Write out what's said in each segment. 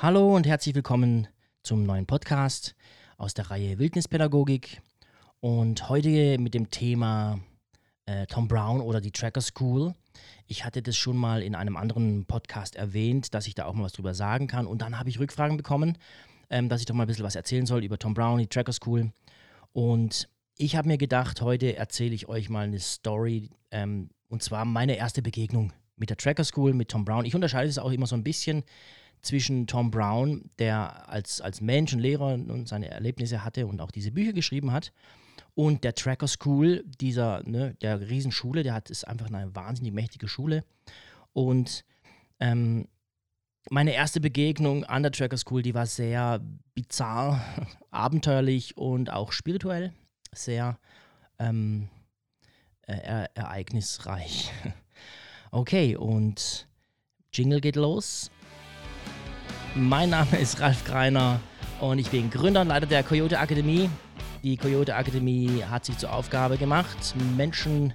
Hallo und herzlich willkommen zum neuen Podcast aus der Reihe Wildnispädagogik. Und heute mit dem Thema äh, Tom Brown oder die Tracker School. Ich hatte das schon mal in einem anderen Podcast erwähnt, dass ich da auch mal was drüber sagen kann. Und dann habe ich Rückfragen bekommen, ähm, dass ich doch mal ein bisschen was erzählen soll über Tom Brown, die Tracker School. Und ich habe mir gedacht, heute erzähle ich euch mal eine Story, ähm, und zwar meine erste Begegnung mit der Tracker School, mit Tom Brown. Ich unterscheide es auch immer so ein bisschen zwischen Tom Brown, der als, als Mensch und Lehrer und seine Erlebnisse hatte und auch diese Bücher geschrieben hat, und der Tracker School, dieser, ne, der Riesenschule, der hat, ist einfach eine wahnsinnig mächtige Schule. Und ähm, meine erste Begegnung an der Tracker School, die war sehr bizarr, abenteuerlich und auch spirituell, sehr ähm, äh, ereignisreich. Okay, und Jingle geht los. Mein Name ist Ralf Greiner und ich bin Gründer und Leiter der Coyote Akademie. Die Coyote Akademie hat sich zur Aufgabe gemacht, Menschen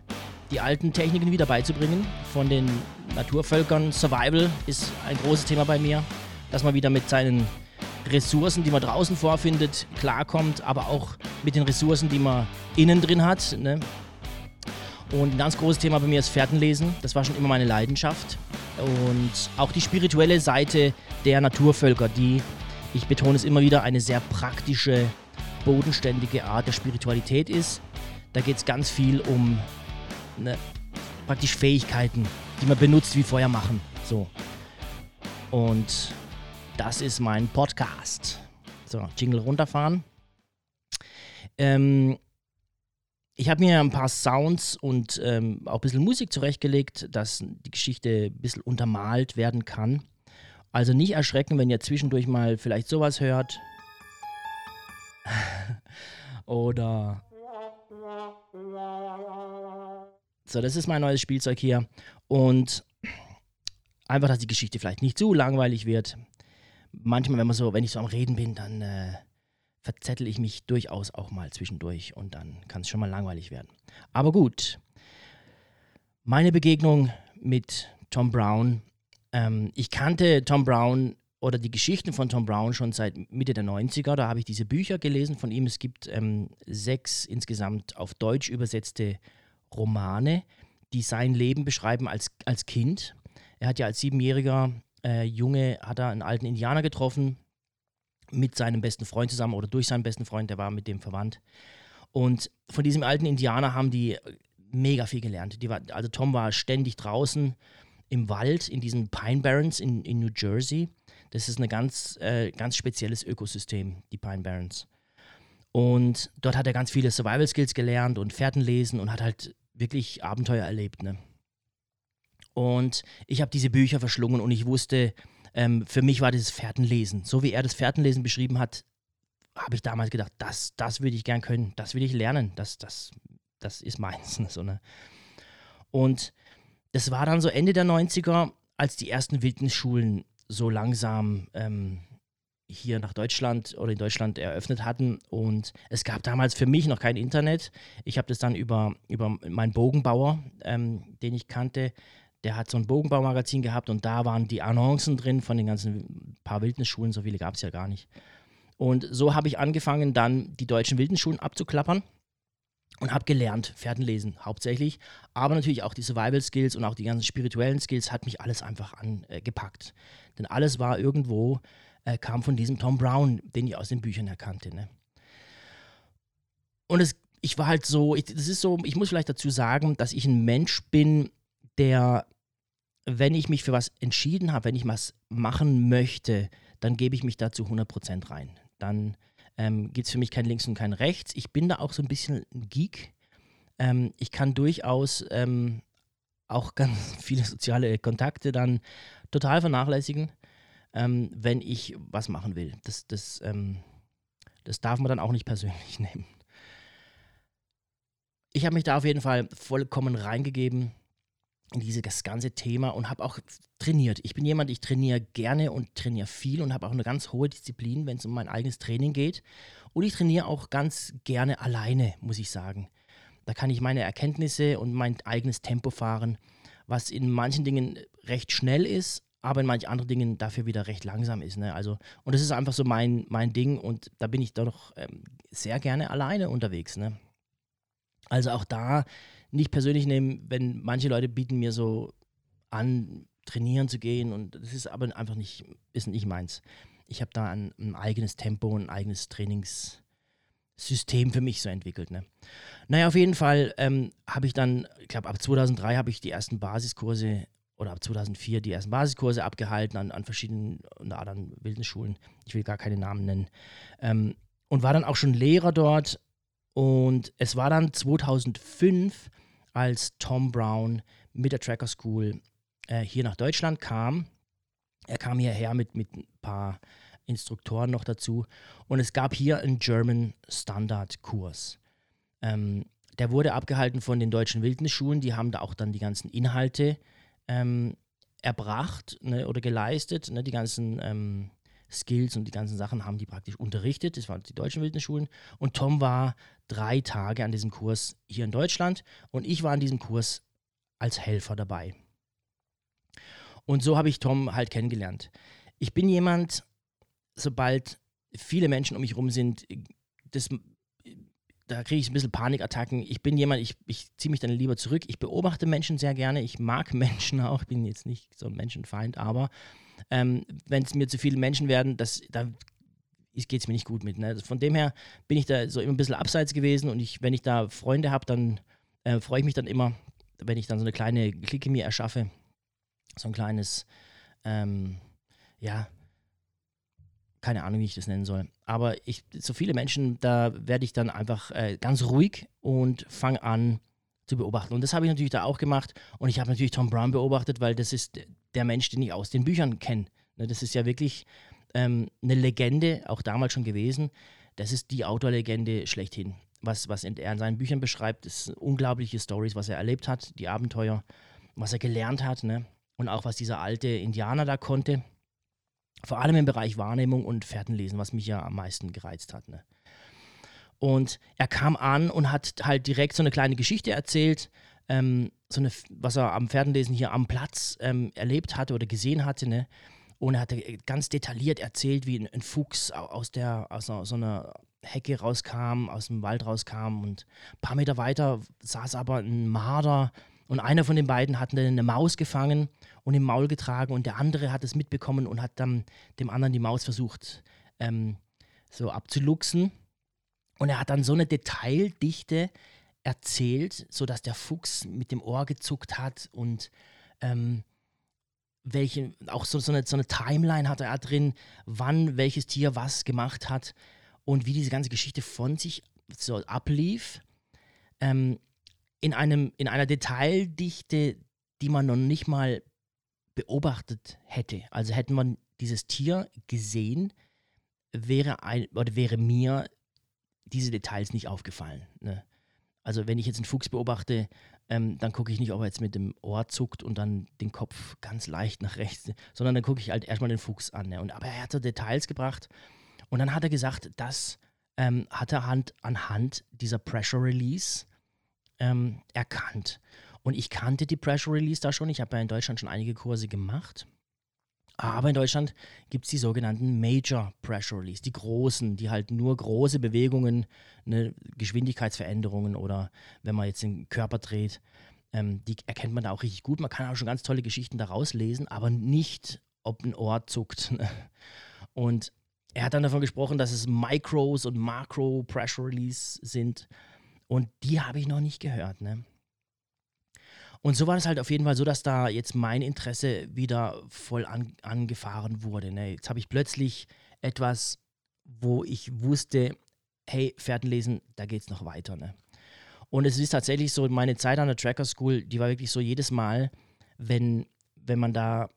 die alten Techniken wieder beizubringen. Von den Naturvölkern Survival ist ein großes Thema bei mir, dass man wieder mit seinen Ressourcen, die man draußen vorfindet, klarkommt, aber auch mit den Ressourcen, die man innen drin hat. Ne? Und ein ganz großes Thema bei mir ist Fährtenlesen. Das war schon immer meine Leidenschaft und auch die spirituelle Seite der Naturvölker, die, ich betone es immer wieder, eine sehr praktische, bodenständige Art der Spiritualität ist. Da geht es ganz viel um ne, praktisch Fähigkeiten, die man benutzt wie Feuer machen. So. Und das ist mein Podcast. So, Jingle runterfahren. Ähm, ich habe mir ein paar Sounds und ähm, auch ein bisschen Musik zurechtgelegt, dass die Geschichte ein bisschen untermalt werden kann. Also nicht erschrecken, wenn ihr zwischendurch mal vielleicht sowas hört. Oder. So, das ist mein neues Spielzeug hier. Und einfach, dass die Geschichte vielleicht nicht zu langweilig wird. Manchmal, wenn man so, wenn ich so am Reden bin, dann äh, verzettel ich mich durchaus auch mal zwischendurch und dann kann es schon mal langweilig werden. Aber gut, meine Begegnung mit Tom Brown. Ähm, ich kannte Tom Brown oder die Geschichten von Tom Brown schon seit Mitte der 90er. Da habe ich diese Bücher gelesen von ihm. Es gibt ähm, sechs insgesamt auf Deutsch übersetzte Romane, die sein Leben beschreiben als, als Kind. Er hat ja als siebenjähriger äh, Junge hat er einen alten Indianer getroffen, mit seinem besten Freund zusammen oder durch seinen besten Freund, der war mit dem verwandt. Und von diesem alten Indianer haben die mega viel gelernt. War, also Tom war ständig draußen im Wald, in diesen Pine Barrens in, in New Jersey. Das ist ein ganz, äh, ganz spezielles Ökosystem, die Pine Barrens. Und dort hat er ganz viele Survival Skills gelernt und Fährten lesen und hat halt wirklich Abenteuer erlebt. Ne? Und ich habe diese Bücher verschlungen und ich wusste, ähm, für mich war dieses Fährtenlesen, so wie er das Fährtenlesen beschrieben hat, habe ich damals gedacht, das, das würde ich gern können, das will ich lernen, das, das, das ist meins. So, ne? Und das war dann so Ende der 90er, als die ersten Wildnisschulen so langsam ähm, hier nach Deutschland oder in Deutschland eröffnet hatten. Und es gab damals für mich noch kein Internet. Ich habe das dann über, über meinen Bogenbauer, ähm, den ich kannte, der hat so ein Bogenbaumagazin gehabt und da waren die Annoncen drin von den ganzen paar Wildnisschulen, so viele gab es ja gar nicht. Und so habe ich angefangen, dann die deutschen Wildnisschulen abzuklappern und habe gelernt, Pferdenlesen hauptsächlich, aber natürlich auch die Survival Skills und auch die ganzen spirituellen Skills hat mich alles einfach angepackt. Denn alles war irgendwo, äh, kam von diesem Tom Brown, den ich aus den Büchern erkannte. Ne? Und es, ich war halt so, ich, das ist so, ich muss vielleicht dazu sagen, dass ich ein Mensch bin, der wenn ich mich für was entschieden habe, wenn ich was machen möchte, dann gebe ich mich da zu 100% rein. Dann ähm, gibt es für mich kein Links und kein Rechts. Ich bin da auch so ein bisschen ein Geek. Ähm, ich kann durchaus ähm, auch ganz viele soziale Kontakte dann total vernachlässigen, ähm, wenn ich was machen will. Das, das, ähm, das darf man dann auch nicht persönlich nehmen. Ich habe mich da auf jeden Fall vollkommen reingegeben in dieses ganze Thema und habe auch trainiert. Ich bin jemand, ich trainiere gerne und trainiere viel und habe auch eine ganz hohe Disziplin, wenn es um mein eigenes Training geht. Und ich trainiere auch ganz gerne alleine, muss ich sagen. Da kann ich meine Erkenntnisse und mein eigenes Tempo fahren, was in manchen Dingen recht schnell ist, aber in manchen anderen Dingen dafür wieder recht langsam ist. Ne? Also, und das ist einfach so mein, mein Ding und da bin ich doch ähm, sehr gerne alleine unterwegs. Ne? Also auch da nicht persönlich nehmen, wenn manche Leute bieten mir so an, trainieren zu gehen und das ist aber einfach nicht, ist nicht meins. Ich habe da ein, ein, eigenes Tempo, ein eigenes Trainingssystem für mich so entwickelt. Ne? Naja, auf jeden Fall ähm, habe ich dann, ich glaube ab 2003 habe ich die ersten Basiskurse oder ab 2004 die ersten Basiskurse abgehalten an, an verschiedenen, unter anderem Wildenschulen. Ich will gar keine Namen nennen. Ähm, und war dann auch schon Lehrer dort. Und es war dann 2005, als Tom Brown mit der Tracker School äh, hier nach Deutschland kam. Er kam hierher mit, mit ein paar Instruktoren noch dazu. Und es gab hier einen German Standard Kurs. Ähm, der wurde abgehalten von den deutschen Wildnisschulen. Die haben da auch dann die ganzen Inhalte ähm, erbracht ne, oder geleistet. Ne, die ganzen ähm, Skills und die ganzen Sachen haben die praktisch unterrichtet. Das waren die deutschen Wildnisschulen. Und Tom war drei Tage an diesem Kurs hier in Deutschland und ich war an diesem Kurs als Helfer dabei. Und so habe ich Tom halt kennengelernt. Ich bin jemand, sobald viele Menschen um mich herum sind, das da kriege ich ein bisschen Panikattacken. Ich bin jemand, ich, ich ziehe mich dann lieber zurück. Ich beobachte Menschen sehr gerne. Ich mag Menschen auch. Ich bin jetzt nicht so ein Menschenfeind, aber ähm, wenn es mir zu viele Menschen werden, das, da geht es mir nicht gut mit. Ne? Von dem her bin ich da so immer ein bisschen abseits gewesen und ich, wenn ich da Freunde habe, dann äh, freue ich mich dann immer, wenn ich dann so eine kleine Clique mir erschaffe. So ein kleines, ähm, ja, keine Ahnung, wie ich das nennen soll. Aber ich, so viele Menschen, da werde ich dann einfach äh, ganz ruhig und fange an zu beobachten. Und das habe ich natürlich da auch gemacht. Und ich habe natürlich Tom Brown beobachtet, weil das ist der Mensch, den ich aus den Büchern kenne. Ne, das ist ja wirklich ähm, eine Legende, auch damals schon gewesen. Das ist die Autorlegende schlechthin. Was, was er in seinen Büchern beschreibt, ist unglaubliche Stories, was er erlebt hat, die Abenteuer, was er gelernt hat. Ne? Und auch was dieser alte Indianer da konnte vor allem im Bereich Wahrnehmung und Fährtenlesen, was mich ja am meisten gereizt hat. Ne? Und er kam an und hat halt direkt so eine kleine Geschichte erzählt, ähm, so eine, was er am Pferdenlesen hier am Platz ähm, erlebt hatte oder gesehen hatte. Ne? Und er hatte ganz detailliert erzählt, wie ein, ein Fuchs aus, der, aus so einer Hecke rauskam, aus dem Wald rauskam und ein paar Meter weiter saß aber ein Marder und einer von den beiden hat eine Maus gefangen und im Maul getragen und der andere hat es mitbekommen und hat dann dem anderen die Maus versucht ähm, so abzuluxen. Und er hat dann so eine Detaildichte erzählt, sodass der Fuchs mit dem Ohr gezuckt hat und ähm, welche, auch so, so, eine, so eine Timeline hatte er drin, wann welches Tier was gemacht hat und wie diese ganze Geschichte von sich so ablief. Ähm, in, einem, in einer Detaildichte, die man noch nicht mal beobachtet hätte. Also hätte man dieses Tier gesehen, wäre, ein, oder wäre mir diese Details nicht aufgefallen. Ne? Also wenn ich jetzt einen Fuchs beobachte, ähm, dann gucke ich nicht, ob er jetzt mit dem Ohr zuckt und dann den Kopf ganz leicht nach rechts, sondern dann gucke ich halt erstmal den Fuchs an. Ne? Und, aber er hat so Details gebracht und dann hat er gesagt, das ähm, hat er hand, anhand dieser Pressure Release ähm, erkannt. Und ich kannte die Pressure Release da schon. Ich habe ja in Deutschland schon einige Kurse gemacht. Aber in Deutschland gibt es die sogenannten Major Pressure Release, die großen, die halt nur große Bewegungen, ne, Geschwindigkeitsveränderungen oder wenn man jetzt den Körper dreht, ähm, die erkennt man da auch richtig gut. Man kann auch schon ganz tolle Geschichten daraus lesen, aber nicht, ob ein Ohr zuckt. Ne. Und er hat dann davon gesprochen, dass es Micros und Macro Pressure Release sind. Und die habe ich noch nicht gehört. Ne? Und so war es halt auf jeden Fall so, dass da jetzt mein Interesse wieder voll an, angefahren wurde. Ne? Jetzt habe ich plötzlich etwas, wo ich wusste, hey, Pferdenlesen, da geht es noch weiter. Ne? Und es ist tatsächlich so, meine Zeit an der Tracker School, die war wirklich so jedes Mal, wenn, wenn man da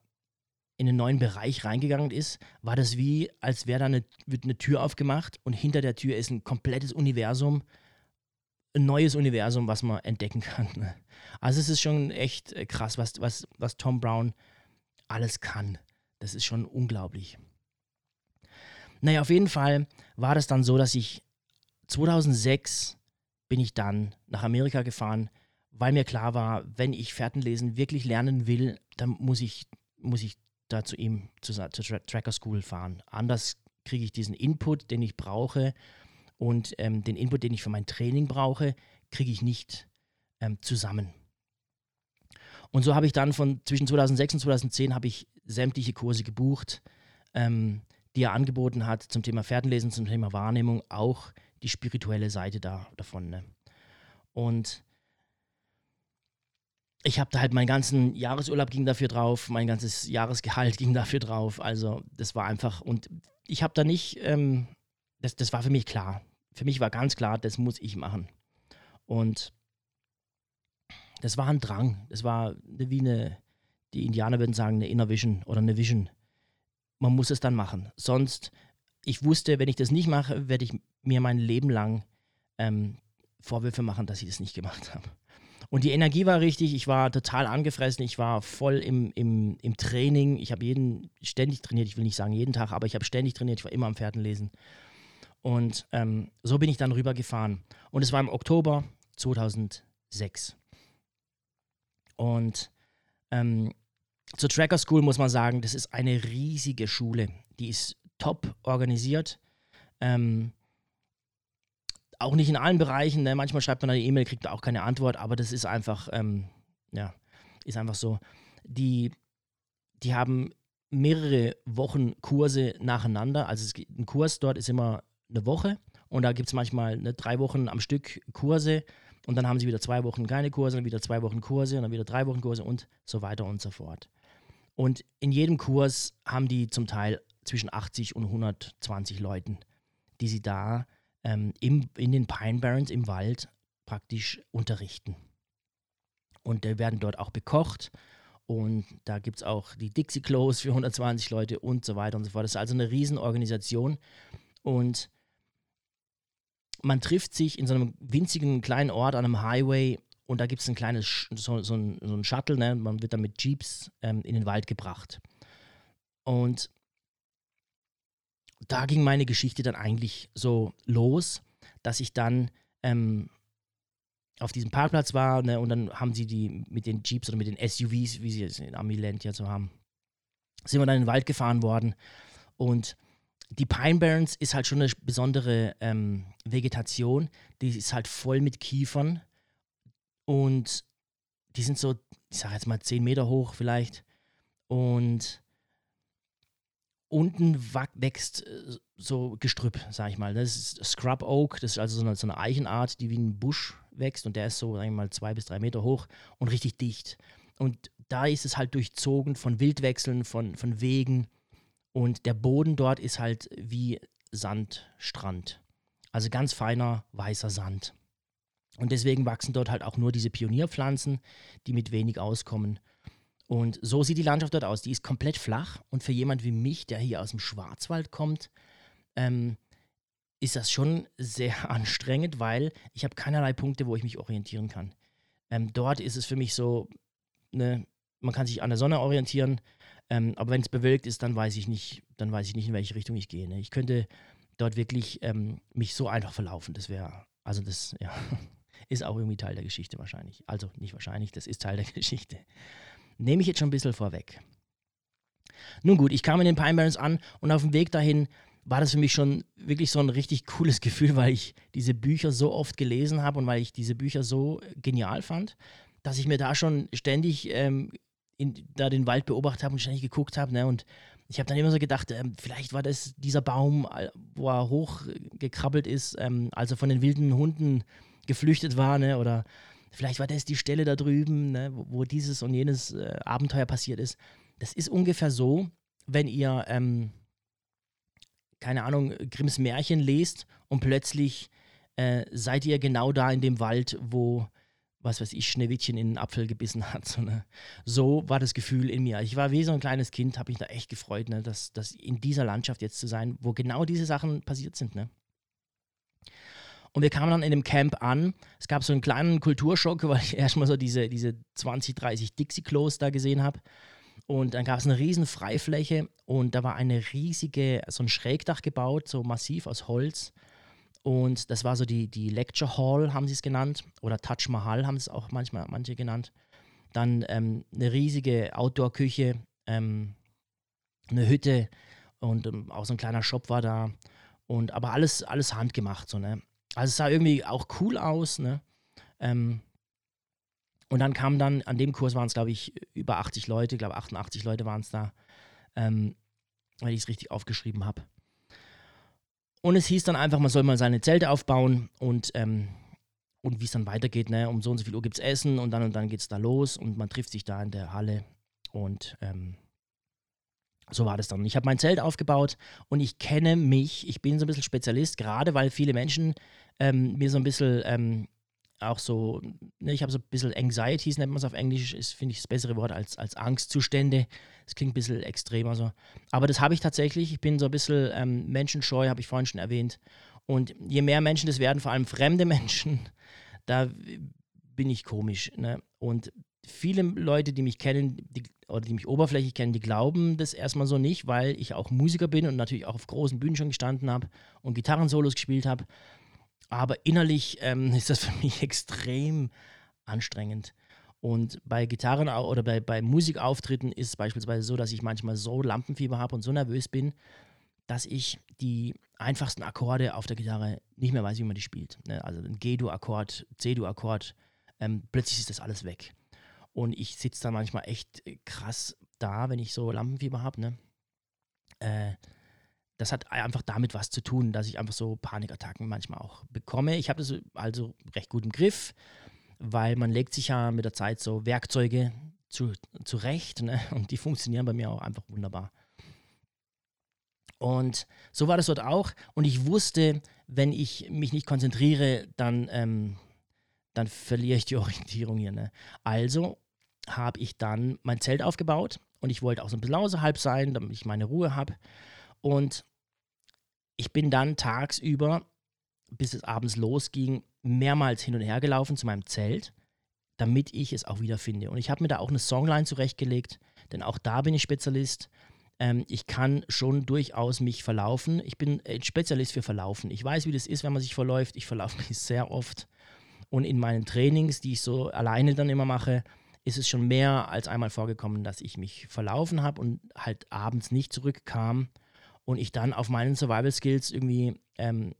in einen neuen Bereich reingegangen ist, war das wie, als wäre da eine, wird eine Tür aufgemacht und hinter der Tür ist ein komplettes Universum ein neues Universum, was man entdecken kann. Ne? Also es ist schon echt äh, krass, was, was, was Tom Brown alles kann. Das ist schon unglaublich. Naja, auf jeden Fall war das dann so, dass ich 2006 bin ich dann nach Amerika gefahren, weil mir klar war, wenn ich Fährtenlesen wirklich lernen will, dann muss ich, muss ich da zu ihm zur, zur Tracker School fahren. Anders kriege ich diesen Input, den ich brauche und ähm, den Input, den ich für mein Training brauche, kriege ich nicht ähm, zusammen. Und so habe ich dann von zwischen 2006 und 2010 habe ich sämtliche Kurse gebucht, ähm, die er angeboten hat zum Thema Pferdenlesen, zum Thema Wahrnehmung, auch die spirituelle Seite da, davon. Ne? Und ich habe da halt meinen ganzen Jahresurlaub ging dafür drauf, mein ganzes Jahresgehalt ging dafür drauf. Also das war einfach, und ich habe da nicht, ähm, das, das war für mich klar. Für mich war ganz klar, das muss ich machen. Und das war ein Drang. Das war wie eine, die Indianer würden sagen, eine Inner Vision oder eine Vision. Man muss es dann machen. Sonst, ich wusste, wenn ich das nicht mache, werde ich mir mein Leben lang ähm, Vorwürfe machen, dass ich das nicht gemacht habe. Und die Energie war richtig, ich war total angefressen, ich war voll im, im, im Training. Ich habe jeden ständig trainiert, ich will nicht sagen jeden Tag, aber ich habe ständig trainiert, ich war immer am Pferdenlesen. Und ähm, so bin ich dann rübergefahren. Und es war im Oktober 2006. Und ähm, zur Tracker School muss man sagen, das ist eine riesige Schule. Die ist top organisiert. Ähm, auch nicht in allen Bereichen. Ne? Manchmal schreibt man eine E-Mail, kriegt auch keine Antwort, aber das ist einfach, ähm, ja, ist einfach so. Die, die haben mehrere Wochen Kurse nacheinander. Also es, ein Kurs dort ist immer eine Woche und da gibt es manchmal eine, drei Wochen am Stück Kurse und dann haben sie wieder zwei Wochen keine Kurse, dann wieder zwei Wochen Kurse und dann wieder drei Wochen Kurse und so weiter und so fort. Und in jedem Kurs haben die zum Teil zwischen 80 und 120 Leuten, die sie da ähm, im, in den Pine Barrens im Wald praktisch unterrichten. Und die werden dort auch bekocht. Und da gibt es auch die Dixie Close für 120 Leute und so weiter und so fort. Das ist also eine Riesenorganisation. Und man trifft sich in so einem winzigen kleinen Ort an einem Highway und da gibt es ein kleines, so, so, ein, so ein Shuttle, ne? man wird dann mit Jeeps ähm, in den Wald gebracht. Und da ging meine Geschichte dann eigentlich so los, dass ich dann ähm, auf diesem Parkplatz war ne, und dann haben sie die mit den Jeeps oder mit den SUVs, wie sie es in Amiland ja so haben, sind wir dann in den Wald gefahren worden und die Pine Barrens ist halt schon eine besondere ähm, Vegetation, die ist halt voll mit Kiefern. Und die sind so, ich sag jetzt mal 10 Meter hoch vielleicht. Und unten wächst äh, so Gestrüpp, sag ich mal. Das ist Scrub Oak, das ist also so eine, so eine, Eichenart, die wie ein Busch wächst. Und der ist so, sag ich mal, zwei bis drei Meter hoch und richtig dicht. Und da ist es halt durchzogen von Wildwechseln, von, von Wegen und der Boden dort ist halt wie Sandstrand. Also ganz feiner weißer Sand. Und deswegen wachsen dort halt auch nur diese Pionierpflanzen, die mit wenig auskommen. Und so sieht die Landschaft dort aus. Die ist komplett flach und für jemand wie mich, der hier aus dem Schwarzwald kommt, ähm, ist das schon sehr anstrengend, weil ich habe keinerlei Punkte, wo ich mich orientieren kann. Ähm, dort ist es für mich so, ne, man kann sich an der Sonne orientieren, ähm, aber wenn es bewölkt ist, dann weiß ich nicht, dann weiß ich nicht, in welche Richtung ich gehe. Ne? Ich könnte dort wirklich ähm, mich so einfach verlaufen. Das wäre, also das, ja, ist auch irgendwie Teil der Geschichte wahrscheinlich. Also nicht wahrscheinlich, das ist Teil der Geschichte. Nehme ich jetzt schon ein bisschen vorweg. Nun gut, ich kam in den Pine Barrens an und auf dem Weg dahin war das für mich schon wirklich so ein richtig cooles Gefühl, weil ich diese Bücher so oft gelesen habe und weil ich diese Bücher so genial fand, dass ich mir da schon ständig ähm, in, da den Wald beobachtet habe und ständig geguckt habe. Ne? Und ich habe dann immer so gedacht, ähm, vielleicht war das dieser Baum, wo er hochgekrabbelt ist, ähm, als er von den wilden Hunden geflüchtet war, ne? oder Vielleicht war das die Stelle da drüben, ne, wo, wo, dieses und jenes äh, Abenteuer passiert ist. Das ist ungefähr so, wenn ihr, ähm, keine Ahnung, Grimms Märchen lest und plötzlich äh, seid ihr genau da in dem Wald, wo, was weiß ich, Schneewittchen in den Apfel gebissen hat. So, ne? so war das Gefühl in mir. Ich war wie so ein kleines Kind, habe mich da echt gefreut, ne, dass, dass in dieser Landschaft jetzt zu sein, wo genau diese Sachen passiert sind. Ne? Und wir kamen dann in dem Camp an. Es gab so einen kleinen Kulturschock, weil ich erstmal so diese, diese 20, 30 Dixie-Klos da gesehen habe. Und dann gab es eine riesen Freifläche und da war eine riesige, so ein Schrägdach gebaut, so massiv aus Holz. Und das war so die, die Lecture Hall, haben sie es genannt. Oder Taj Mahal haben es auch manchmal manche genannt. Dann ähm, eine riesige Outdoor-Küche, ähm, eine Hütte und ähm, auch so ein kleiner Shop war da. Und aber alles, alles handgemacht, so, ne? Also es sah irgendwie auch cool aus, ne? Ähm, und dann kam dann, an dem Kurs waren es, glaube ich, über 80 Leute, ich glaube 88 Leute waren es da, ähm, weil ich es richtig aufgeschrieben habe. Und es hieß dann einfach, man soll mal seine Zelte aufbauen und, ähm, und wie es dann weitergeht, ne? um so und so viel Uhr gibt es Essen und dann und dann geht es da los und man trifft sich da in der Halle und ähm, so war das dann. Ich habe mein Zelt aufgebaut und ich kenne mich, ich bin so ein bisschen Spezialist, gerade weil viele Menschen ähm, mir so ein bisschen ähm, auch so, ne, ich habe so ein bisschen Anxieties, nennt man es auf Englisch, ist, finde ich, das bessere Wort als, als Angstzustände. Das klingt ein bisschen extremer so. Aber das habe ich tatsächlich. Ich bin so ein bisschen ähm, menschenscheu, habe ich vorhin schon erwähnt. Und je mehr Menschen das werden, vor allem fremde Menschen, da bin ich komisch. Ne? Und viele Leute, die mich kennen, die, oder die mich oberflächlich kennen, die glauben das erstmal so nicht, weil ich auch Musiker bin und natürlich auch auf großen Bühnen schon gestanden habe und Gitarrensolos gespielt habe. Aber innerlich ähm, ist das für mich extrem anstrengend. Und bei Gitarren oder bei, bei Musikauftritten ist es beispielsweise so, dass ich manchmal so Lampenfieber habe und so nervös bin, dass ich die einfachsten Akkorde auf der Gitarre nicht mehr weiß, wie man die spielt. Ne? Also ein G-Dur-Akkord, C-Dur-Akkord, ähm, plötzlich ist das alles weg. Und ich sitze da manchmal echt krass da, wenn ich so Lampenfieber habe. Ne? Äh, das hat einfach damit was zu tun, dass ich einfach so Panikattacken manchmal auch bekomme. Ich habe das also recht gut im Griff, weil man legt sich ja mit der Zeit so Werkzeuge zu, zurecht ne? und die funktionieren bei mir auch einfach wunderbar. Und so war das dort auch. Und ich wusste, wenn ich mich nicht konzentriere, dann, ähm, dann verliere ich die Orientierung hier. Ne? Also habe ich dann mein Zelt aufgebaut und ich wollte auch so ein bisschen außerhalb sein, damit ich meine Ruhe habe. Und ich bin dann tagsüber, bis es abends losging, mehrmals hin und her gelaufen zu meinem Zelt, damit ich es auch wieder finde. Und ich habe mir da auch eine Songline zurechtgelegt, denn auch da bin ich Spezialist. Ähm, ich kann schon durchaus mich verlaufen. Ich bin ein Spezialist für Verlaufen. Ich weiß, wie das ist, wenn man sich verläuft. Ich verlaufe mich sehr oft. Und in meinen Trainings, die ich so alleine dann immer mache, ist es schon mehr als einmal vorgekommen, dass ich mich verlaufen habe und halt abends nicht zurückkam und ich dann auf meinen Survival Skills irgendwie, ähm,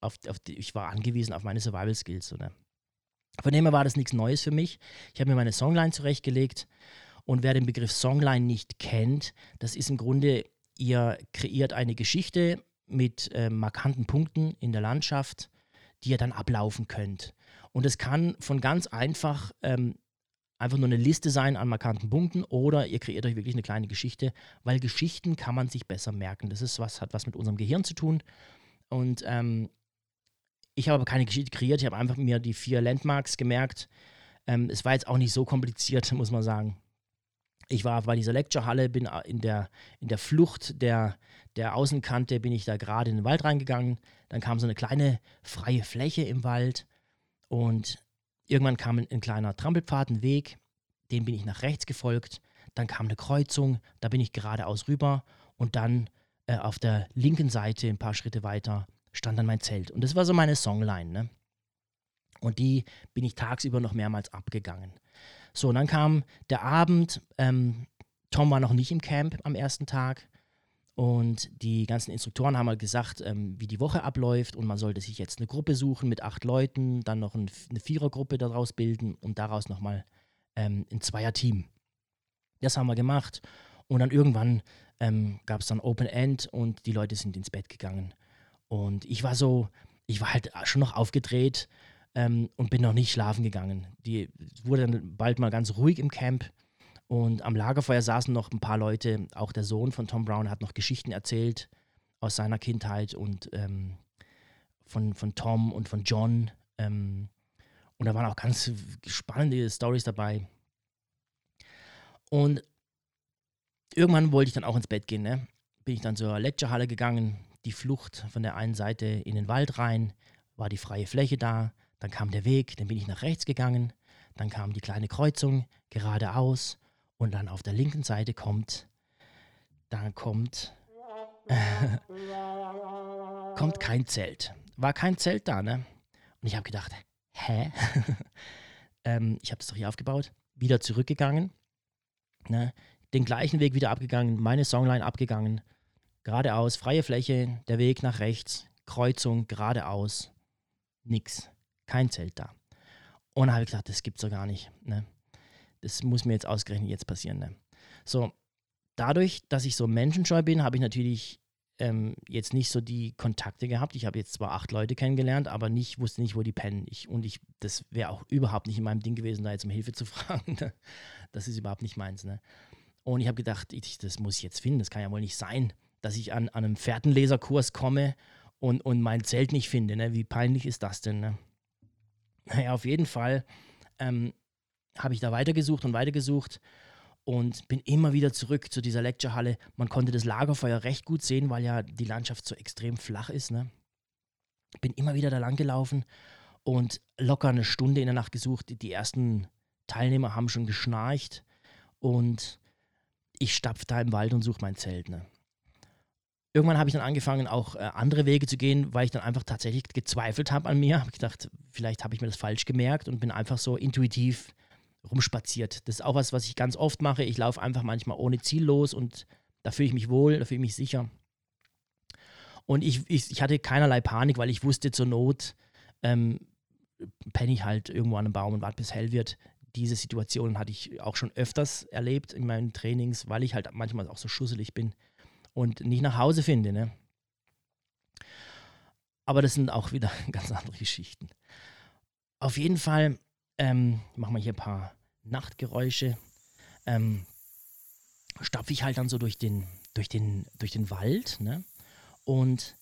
auf, auf die, ich war angewiesen auf meine Survival Skills. Oder? Von dem her war das nichts Neues für mich. Ich habe mir meine Songline zurechtgelegt und wer den Begriff Songline nicht kennt, das ist im Grunde, ihr kreiert eine Geschichte mit äh, markanten Punkten in der Landschaft, die ihr dann ablaufen könnt. Und es kann von ganz einfach ähm, einfach nur eine Liste sein an markanten Punkten oder ihr kreiert euch wirklich eine kleine Geschichte, weil Geschichten kann man sich besser merken. Das ist was, hat was mit unserem Gehirn zu tun. Und ähm, ich habe aber keine Geschichte kreiert, ich habe einfach mir die vier Landmarks gemerkt. Ähm, es war jetzt auch nicht so kompliziert, muss man sagen. Ich war bei dieser Lecture-Halle, bin in der, in der Flucht der, der Außenkante, bin ich da gerade in den Wald reingegangen. Dann kam so eine kleine freie Fläche im Wald und Irgendwann kam ein, ein kleiner Trampelpfad, ein Weg, den bin ich nach rechts gefolgt. Dann kam eine Kreuzung, da bin ich geradeaus rüber und dann äh, auf der linken Seite, ein paar Schritte weiter, stand dann mein Zelt. Und das war so meine Songline. Ne? Und die bin ich tagsüber noch mehrmals abgegangen. So, und dann kam der Abend. Ähm, Tom war noch nicht im Camp am ersten Tag. Und die ganzen Instruktoren haben halt gesagt, ähm, wie die Woche abläuft und man sollte sich jetzt eine Gruppe suchen mit acht Leuten, dann noch ein, eine Vierergruppe daraus bilden und daraus nochmal ähm, ein Zweierteam. Das haben wir gemacht und dann irgendwann ähm, gab es dann Open End und die Leute sind ins Bett gegangen. Und ich war so, ich war halt schon noch aufgedreht ähm, und bin noch nicht schlafen gegangen. Die wurde dann bald mal ganz ruhig im Camp und am Lagerfeuer saßen noch ein paar Leute. Auch der Sohn von Tom Brown hat noch Geschichten erzählt aus seiner Kindheit und ähm, von, von Tom und von John. Ähm, und da waren auch ganz spannende Stories dabei. Und irgendwann wollte ich dann auch ins Bett gehen. Ne? Bin ich dann zur Lecturehalle gegangen. Die Flucht von der einen Seite in den Wald rein, war die freie Fläche da. Dann kam der Weg, dann bin ich nach rechts gegangen. Dann kam die kleine Kreuzung geradeaus und dann auf der linken Seite kommt, da kommt, kommt kein Zelt. War kein Zelt da, ne? Und ich habe gedacht, hä? ähm, ich habe das doch hier aufgebaut. Wieder zurückgegangen. Ne? den gleichen Weg wieder abgegangen, meine Songline abgegangen, geradeaus, freie Fläche, der Weg nach rechts, Kreuzung, geradeaus, nix, kein Zelt da. Und dann habe ich gedacht, das gibt's doch gar nicht. Ne? Das muss mir jetzt ausgerechnet jetzt passieren. Ne? So, dadurch, dass ich so menschenscheu bin, habe ich natürlich ähm, jetzt nicht so die Kontakte gehabt. Ich habe jetzt zwar acht Leute kennengelernt, aber nicht, wusste nicht, wo die pennen. Ich, und ich, das wäre auch überhaupt nicht in meinem Ding gewesen, da jetzt um Hilfe zu fragen. Ne? Das ist überhaupt nicht meins. Ne? Und ich habe gedacht, ich, das muss ich jetzt finden. Das kann ja wohl nicht sein, dass ich an, an einem Fährtenleserkurs komme und, und mein Zelt nicht finde. Ne? Wie peinlich ist das denn? Ne? Naja, auf jeden Fall ähm, habe ich da weitergesucht und weitergesucht und bin immer wieder zurück zu dieser Lecturehalle. Man konnte das Lagerfeuer recht gut sehen, weil ja die Landschaft so extrem flach ist. Ne? Bin immer wieder da lang gelaufen und locker eine Stunde in der Nacht gesucht. Die ersten Teilnehmer haben schon geschnarcht und ich stapfe da im Wald und suche mein Zelt. Ne? Irgendwann habe ich dann angefangen, auch äh, andere Wege zu gehen, weil ich dann einfach tatsächlich gezweifelt habe an mir. Habe gedacht, vielleicht habe ich mir das falsch gemerkt und bin einfach so intuitiv rumspaziert. Das ist auch was, was ich ganz oft mache. Ich laufe einfach manchmal ohne Ziel los und da fühle ich mich wohl, da fühle ich mich sicher. Und ich, ich, ich hatte keinerlei Panik, weil ich wusste, zur Not ähm, penne ich halt irgendwo an einem Baum und warte, bis hell wird. Diese Situation hatte ich auch schon öfters erlebt in meinen Trainings, weil ich halt manchmal auch so schusselig bin und nicht nach Hause finde. Ne? Aber das sind auch wieder ganz andere Geschichten. Auf jeden Fall ähm, machen wir hier ein paar Nachtgeräusche. Ähm, stapfe ich halt dann so durch den, durch den, durch den Wald ne? und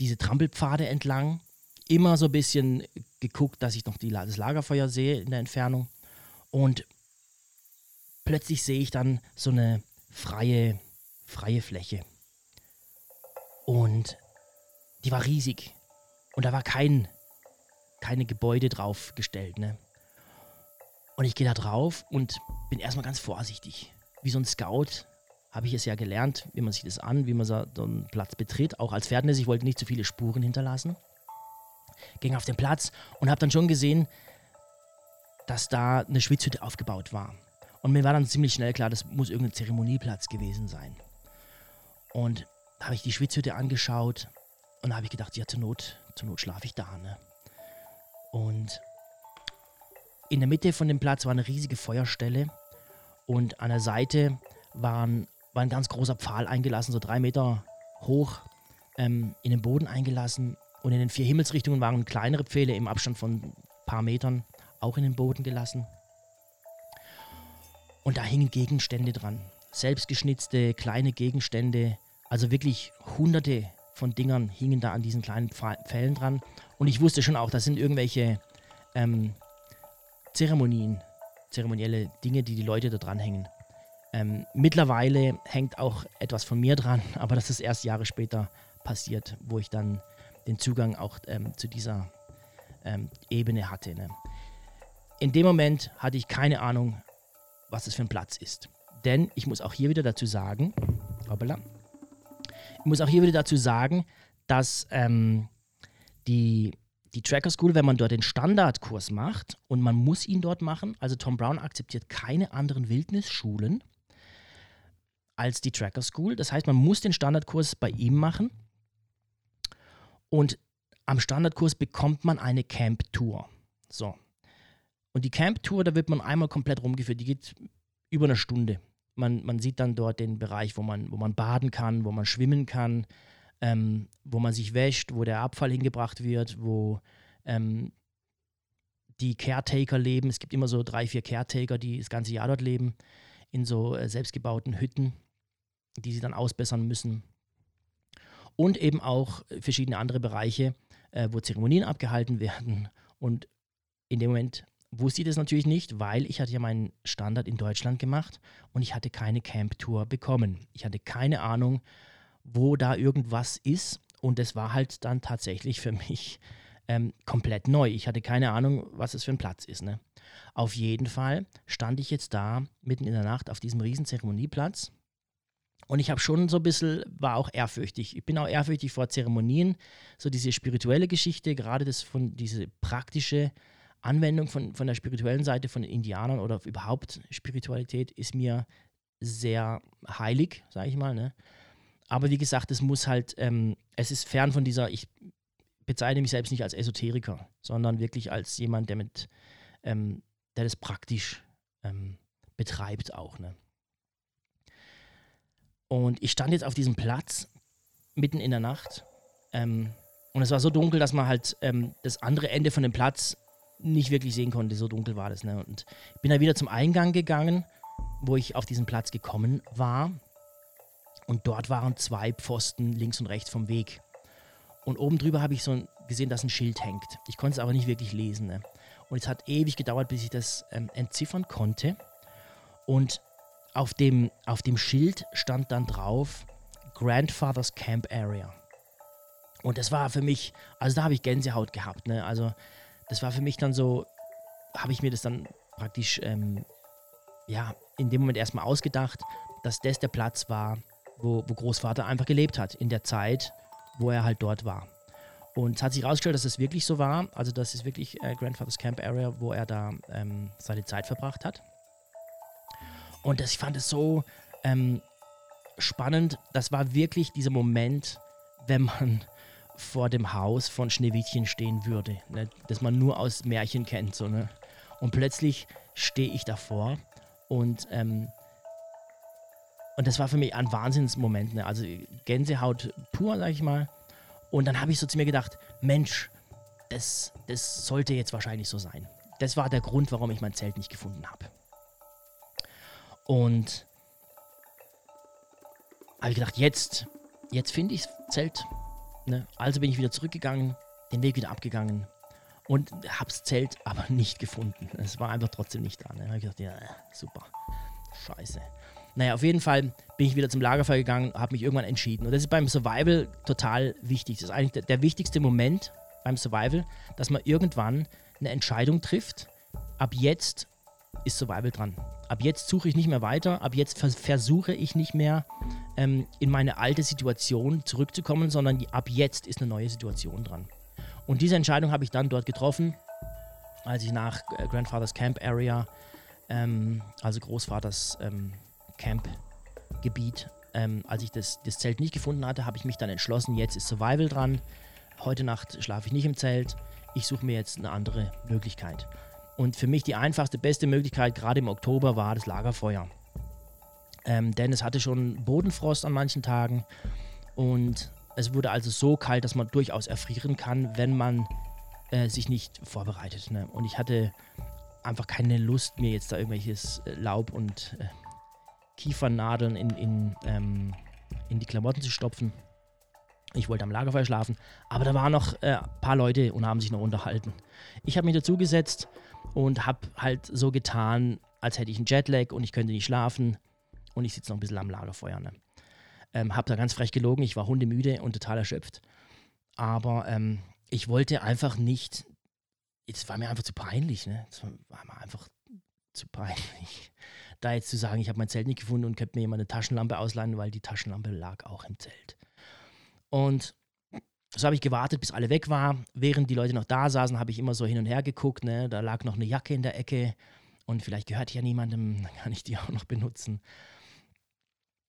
diese Trampelpfade entlang. Immer so ein bisschen geguckt, dass ich noch die, das Lagerfeuer sehe in der Entfernung. Und plötzlich sehe ich dann so eine freie, freie Fläche. Und die war riesig. Und da war kein keine Gebäude draufgestellt. Ne? Und ich gehe da drauf und bin erstmal ganz vorsichtig. Wie so ein Scout habe ich es ja gelernt, wie man sich das an, wie man so einen Platz betritt. Auch als Pferdnis, ich wollte nicht zu viele Spuren hinterlassen. Ging auf den Platz und habe dann schon gesehen, dass da eine Schwitzhütte aufgebaut war. Und mir war dann ziemlich schnell klar, das muss irgendein Zeremonieplatz gewesen sein. Und da habe ich die Schwitzhütte angeschaut und habe ich gedacht, ja, zur Not, zur Not schlafe ich da. Ne? Und in der Mitte von dem Platz war eine riesige Feuerstelle und an der Seite waren, war ein ganz großer Pfahl eingelassen, so drei Meter hoch, ähm, in den Boden eingelassen. Und in den vier Himmelsrichtungen waren kleinere Pfähle im Abstand von ein paar Metern auch in den Boden gelassen. Und da hingen Gegenstände dran. Selbstgeschnitzte kleine Gegenstände, also wirklich hunderte von Dingern hingen da an diesen kleinen Pfählen dran. Und ich wusste schon auch, das sind irgendwelche ähm, Zeremonien, zeremonielle Dinge, die die Leute da dranhängen. Ähm, mittlerweile hängt auch etwas von mir dran, aber das ist erst Jahre später passiert, wo ich dann den Zugang auch ähm, zu dieser ähm, Ebene hatte. Ne? In dem Moment hatte ich keine Ahnung, was es für ein Platz ist. Denn ich muss auch hier wieder dazu sagen, hoppala, ich muss auch hier wieder dazu sagen, dass ähm, die, die Tracker School, wenn man dort den Standardkurs macht und man muss ihn dort machen, also Tom Brown akzeptiert keine anderen Wildnisschulen als die Tracker School. Das heißt, man muss den Standardkurs bei ihm machen und am Standardkurs bekommt man eine Camp-Tour. So. Und die Camp-Tour, da wird man einmal komplett rumgeführt. Die geht über eine Stunde. Man, man sieht dann dort den Bereich, wo man, wo man baden kann, wo man schwimmen kann, ähm, wo man sich wäscht, wo der Abfall hingebracht wird, wo ähm, die Caretaker leben. Es gibt immer so drei, vier Caretaker, die das ganze Jahr dort leben, in so äh, selbstgebauten Hütten, die sie dann ausbessern müssen. Und eben auch verschiedene andere Bereiche, äh, wo Zeremonien abgehalten werden. Und in dem Moment wusste ich das natürlich nicht, weil ich hatte ja meinen Standard in Deutschland gemacht und ich hatte keine Camp-Tour bekommen. Ich hatte keine Ahnung, wo da irgendwas ist und das war halt dann tatsächlich für mich ähm, komplett neu. Ich hatte keine Ahnung, was es für ein Platz ist. Ne? Auf jeden Fall stand ich jetzt da mitten in der Nacht auf diesem riesen Zeremonieplatz und ich habe schon so ein bisschen, war auch ehrfürchtig. Ich bin auch ehrfürchtig vor Zeremonien, so diese spirituelle Geschichte, gerade das von diese praktische Anwendung von, von der spirituellen Seite von den Indianern oder überhaupt Spiritualität ist mir sehr heilig, sage ich mal. Ne? Aber wie gesagt, es muss halt, ähm, es ist fern von dieser, ich bezeichne mich selbst nicht als Esoteriker, sondern wirklich als jemand, der mit, ähm, der das praktisch ähm, betreibt auch. Ne? Und ich stand jetzt auf diesem Platz mitten in der Nacht. Ähm, und es war so dunkel, dass man halt ähm, das andere Ende von dem Platz nicht wirklich sehen konnte. So dunkel war das. Ne? Und ich bin dann wieder zum Eingang gegangen, wo ich auf diesen Platz gekommen war. Und dort waren zwei Pfosten links und rechts vom Weg. Und oben drüber habe ich so gesehen, dass ein Schild hängt. Ich konnte es aber nicht wirklich lesen. Ne? Und es hat ewig gedauert, bis ich das ähm, entziffern konnte. Und auf dem, auf dem Schild stand dann drauf Grandfather's Camp Area. Und das war für mich, also da habe ich Gänsehaut gehabt. Ne? Also das war für mich dann so, habe ich mir das dann praktisch, ähm, ja, in dem Moment erstmal ausgedacht, dass das der Platz war, wo, wo Großvater einfach gelebt hat, in der Zeit, wo er halt dort war. Und es hat sich herausgestellt, dass es wirklich so war. Also, das ist wirklich äh, Grandfather's Camp Area, wo er da ähm, seine Zeit verbracht hat. Und das, ich fand es so ähm, spannend. Das war wirklich dieser Moment, wenn man vor dem Haus von Schneewittchen stehen würde, ne? das man nur aus Märchen kennt. So, ne? Und plötzlich stehe ich davor und, ähm, und das war für mich ein Wahnsinnsmoment. Ne? Also Gänsehaut pur, sag ich mal. Und dann habe ich so zu mir gedacht, Mensch, das, das sollte jetzt wahrscheinlich so sein. Das war der Grund, warum ich mein Zelt nicht gefunden habe. Und habe ich gedacht, jetzt, jetzt finde ich das Zelt. Ne? Also bin ich wieder zurückgegangen, den Weg wieder abgegangen und habe das Zelt aber nicht gefunden. Es war einfach trotzdem nicht da. Ne? habe ich gedacht, ja, super, scheiße. Naja, auf jeden Fall bin ich wieder zum Lagerfeuer gegangen, habe mich irgendwann entschieden. Und das ist beim Survival total wichtig. Das ist eigentlich der, der wichtigste Moment beim Survival, dass man irgendwann eine Entscheidung trifft. Ab jetzt ist Survival dran. Ab jetzt suche ich nicht mehr weiter, ab jetzt vers versuche ich nicht mehr ähm, in meine alte Situation zurückzukommen, sondern die, ab jetzt ist eine neue Situation dran. Und diese Entscheidung habe ich dann dort getroffen, als ich nach äh, Grandfather's Camp Area, ähm, also Großvaters ähm, Campgebiet, ähm, als ich das, das Zelt nicht gefunden hatte, habe ich mich dann entschlossen, jetzt ist Survival dran. Heute Nacht schlafe ich nicht im Zelt. Ich suche mir jetzt eine andere Möglichkeit. Und für mich die einfachste, beste Möglichkeit, gerade im Oktober, war das Lagerfeuer. Ähm, denn es hatte schon Bodenfrost an manchen Tagen und es wurde also so kalt, dass man durchaus erfrieren kann, wenn man äh, sich nicht vorbereitet. Ne? Und ich hatte einfach keine Lust, mir jetzt da irgendwelches äh, Laub und äh, Kiefernadeln in, in, ähm, in die Klamotten zu stopfen. Ich wollte am Lagerfeuer schlafen, aber da waren noch ein äh, paar Leute und haben sich noch unterhalten. Ich habe mich dazugesetzt und habe halt so getan, als hätte ich einen Jetlag und ich könnte nicht schlafen und ich sitze noch ein bisschen am Lagerfeuer. Ne? Ähm, habe da ganz frech gelogen, ich war hundemüde und total erschöpft. Aber ähm, ich wollte einfach nicht, es war mir einfach zu peinlich, ne? Es war, war mir einfach zu peinlich, da jetzt zu sagen, ich habe mein Zelt nicht gefunden und könnte mir jemand eine Taschenlampe ausleihen, weil die Taschenlampe lag auch im Zelt. Und so habe ich gewartet, bis alle weg waren. Während die Leute noch da saßen, habe ich immer so hin und her geguckt. Ne? Da lag noch eine Jacke in der Ecke und vielleicht gehört ja niemandem, dann kann ich die auch noch benutzen.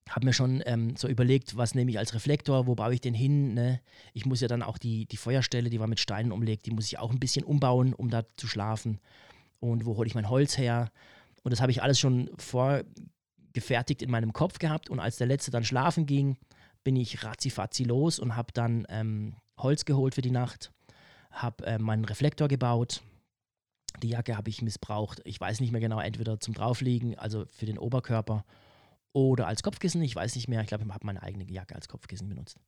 Habe mir schon ähm, so überlegt, was nehme ich als Reflektor, wo baue ich den hin. Ne? Ich muss ja dann auch die, die Feuerstelle, die war mit Steinen umlegt, die muss ich auch ein bisschen umbauen, um da zu schlafen. Und wo hole ich mein Holz her? Und das habe ich alles schon vorgefertigt in meinem Kopf gehabt. Und als der Letzte dann schlafen ging, bin ich ratzifatzi los und habe dann ähm, Holz geholt für die Nacht, habe äh, meinen Reflektor gebaut. Die Jacke habe ich missbraucht. Ich weiß nicht mehr genau, entweder zum Draufliegen, also für den Oberkörper, oder als Kopfkissen. Ich weiß nicht mehr. Ich glaube, ich habe meine eigene Jacke als Kopfkissen benutzt.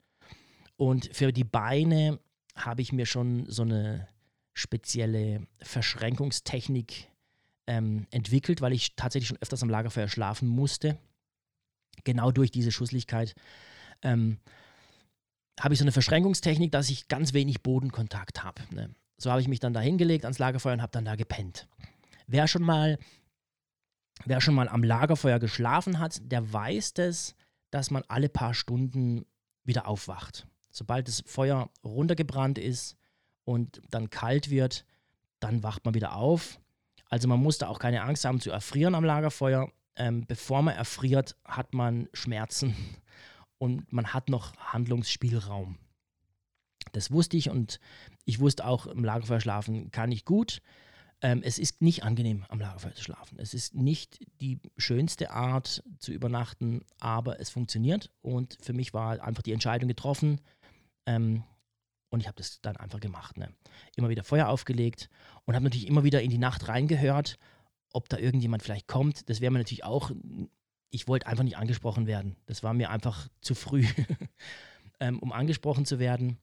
Und für die Beine habe ich mir schon so eine spezielle Verschränkungstechnik ähm, entwickelt, weil ich tatsächlich schon öfters am Lagerfeuer schlafen musste. Genau durch diese Schusslichkeit ähm, habe ich so eine Verschränkungstechnik, dass ich ganz wenig Bodenkontakt habe. Ne? So habe ich mich dann da hingelegt ans Lagerfeuer und habe dann da gepennt. Wer schon mal, wer schon mal am Lagerfeuer geschlafen hat, der weiß das, dass man alle paar Stunden wieder aufwacht. Sobald das Feuer runtergebrannt ist und dann kalt wird, dann wacht man wieder auf. Also man muss da auch keine Angst haben zu erfrieren am Lagerfeuer. ähm, bevor man erfriert, hat man Schmerzen und man hat noch Handlungsspielraum. Das wusste ich und ich wusste auch, im Lagerfeuer schlafen kann ich gut. Ähm, es ist nicht angenehm, am Lagerfeuer zu schlafen. Es ist nicht die schönste Art zu übernachten, aber es funktioniert. Und für mich war einfach die Entscheidung getroffen. Ähm, und ich habe das dann einfach gemacht. Ne? Immer wieder Feuer aufgelegt und habe natürlich immer wieder in die Nacht reingehört, ob da irgendjemand vielleicht kommt. Das wäre mir natürlich auch, ich wollte einfach nicht angesprochen werden. Das war mir einfach zu früh, ähm, um angesprochen zu werden.